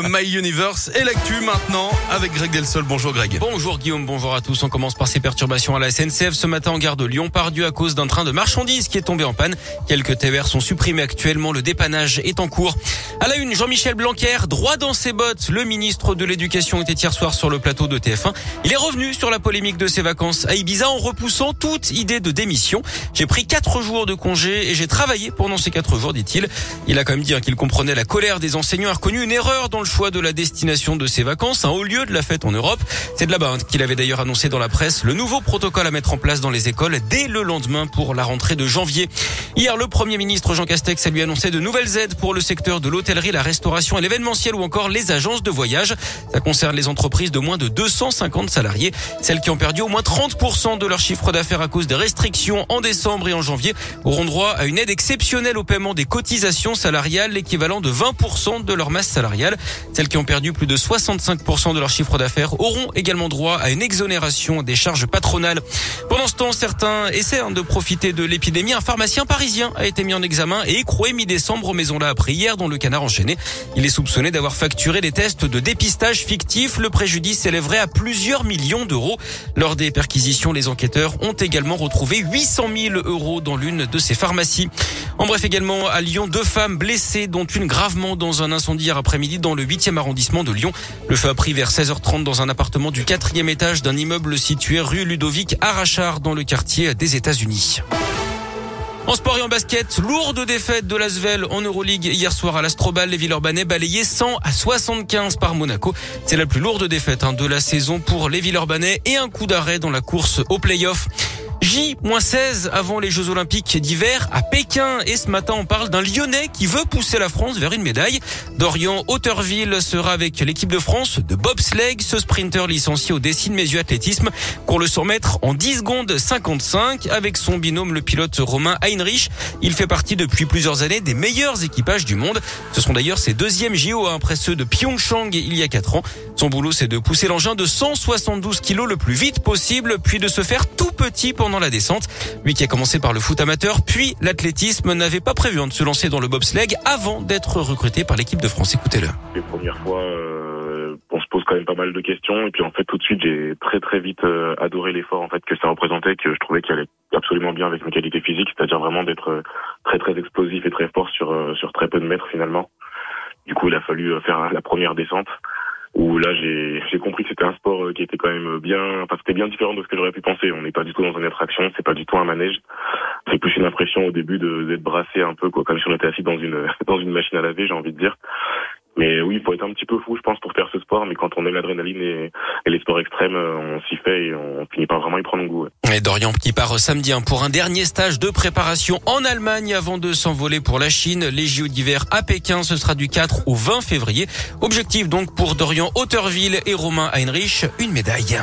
My Universe et l'actu maintenant avec Greg Delsol. Bonjour Greg. Bonjour Guillaume, bonjour à tous. On commence par ces perturbations à la SNCF ce matin en gare de Lyon-Pardieu à cause d'un train de marchandises qui est tombé en panne. Quelques TER sont supprimés actuellement. Le dépannage est en cours. À la une, Jean-Michel Blanquer, droit dans ses bottes. Le ministre de l'Éducation était hier soir sur le plateau de TF1. Il est revenu sur la polémique de ses vacances à Ibiza en repoussant toute idée de démission. J'ai pris quatre jours de congé et j'ai travaillé pendant ces quatre jours, dit-il. Il a quand même dit hein, qu'il comprenait la colère des enseignants, a reconnu une erreur dans le choix de la destination de ses vacances, un haut lieu de la fête en Europe. C'est de là-bas hein, qu'il avait d'ailleurs annoncé dans la presse le nouveau protocole à mettre en place dans les écoles dès le lendemain pour la rentrée de janvier. Hier, le Premier ministre Jean Castex a lui annoncé de nouvelles aides pour le secteur de l'hôtellerie, la restauration et l'événementiel ou encore les agences de voyage. Ça concerne les entreprises de moins de 250 salariés. Celles qui ont perdu au moins 30% de leur chiffre d'affaires à cause des restrictions en décembre et en janvier auront droit à une aide exceptionnelle au paiement des cotisations salariales, l'équivalent de 20% de leur masse salariale. Celles qui ont perdu plus de 65% de leur chiffre d'affaires auront également droit à une exonération des charges patronales. Pendant ce temps, certains essaient de profiter de l'épidémie. Un pharmacien parisien a été mis en examen et écroué mi-décembre aux Maisons-là après hier dans le canard enchaîné. Il est soupçonné d'avoir facturé des tests de dépistage fictifs. Le préjudice s'élèverait à plusieurs millions d'euros. Lors des perquisitions, les enquêteurs ont également retrouvé 800 000 euros dans l'une de ces pharmacies. En bref, également à Lyon, deux femmes blessées, dont une gravement dans un incendie hier après-midi dans le 8e arrondissement de Lyon. Le feu a pris vers 16h30 dans un appartement du quatrième étage d'un immeuble situé rue Ludovic Arachard dans le quartier des États-Unis. En sport et en basket, lourde défaite de l'Asvel en Euroleague hier soir à l'Astrobal. Les Villeurbanais balayés 100 à 75 par Monaco. C'est la plus lourde défaite hein, de la saison pour les Villeurbanais et un coup d'arrêt dans la course au play-off. J-16 avant les Jeux Olympiques d'hiver à Pékin. Et ce matin, on parle d'un Lyonnais qui veut pousser la France vers une médaille. Dorian Hauterville sera avec l'équipe de France de bobsleigh. Ce sprinter licencié au Dessine Mésu Athlétisme pour le 100 mètres en 10 secondes 55 avec son binôme le pilote Romain Heinrich. Il fait partie depuis plusieurs années des meilleurs équipages du monde. Ce sont d'ailleurs ses deuxièmes JO hein, après ceux de Pyeongchang il y a 4 ans. Son boulot, c'est de pousser l'engin de 172 kilos le plus vite possible, puis de se faire tout petit pendant la descente. Lui qui a commencé par le foot amateur, puis l'athlétisme, n'avait pas prévu hein, de se lancer dans le bobsleigh avant d'être recruté par l'équipe de France. Écoutez-le. Les premières fois, euh, on se pose quand même pas mal de questions, et puis en fait, tout de suite, j'ai très très vite euh, adoré l'effort en fait que ça représentait, que je trouvais qu'il allait absolument bien avec mes qualités physiques, c'est-à-dire vraiment d'être euh, très très explosif et très fort sur sur très peu de mètres finalement. Du coup, il a fallu faire la première descente où là j'ai compris que c'était un sport euh, qui était quand même bien enfin c'était bien différent de ce que j'aurais pu penser. On n'est pas du tout dans une attraction c'est pas du tout un manège. C'est plus une impression au début d'être brassé un peu quoi comme si on était assis dans une dans une machine à laver j'ai envie de dire mais oui, il faut être un petit peu fou, je pense, pour faire ce sport. Mais quand on aime l'adrénaline et, les sports extrêmes, euh, on s'y fait et on finit par vraiment y prendre goût. Et Dorian qui part samedi hein, pour un dernier stage de préparation en Allemagne avant de s'envoler pour la Chine. Les JO d'hiver à Pékin, ce sera du 4 au 20 février. Objectif donc pour Dorian Hauterville et Romain Heinrich, une médaille.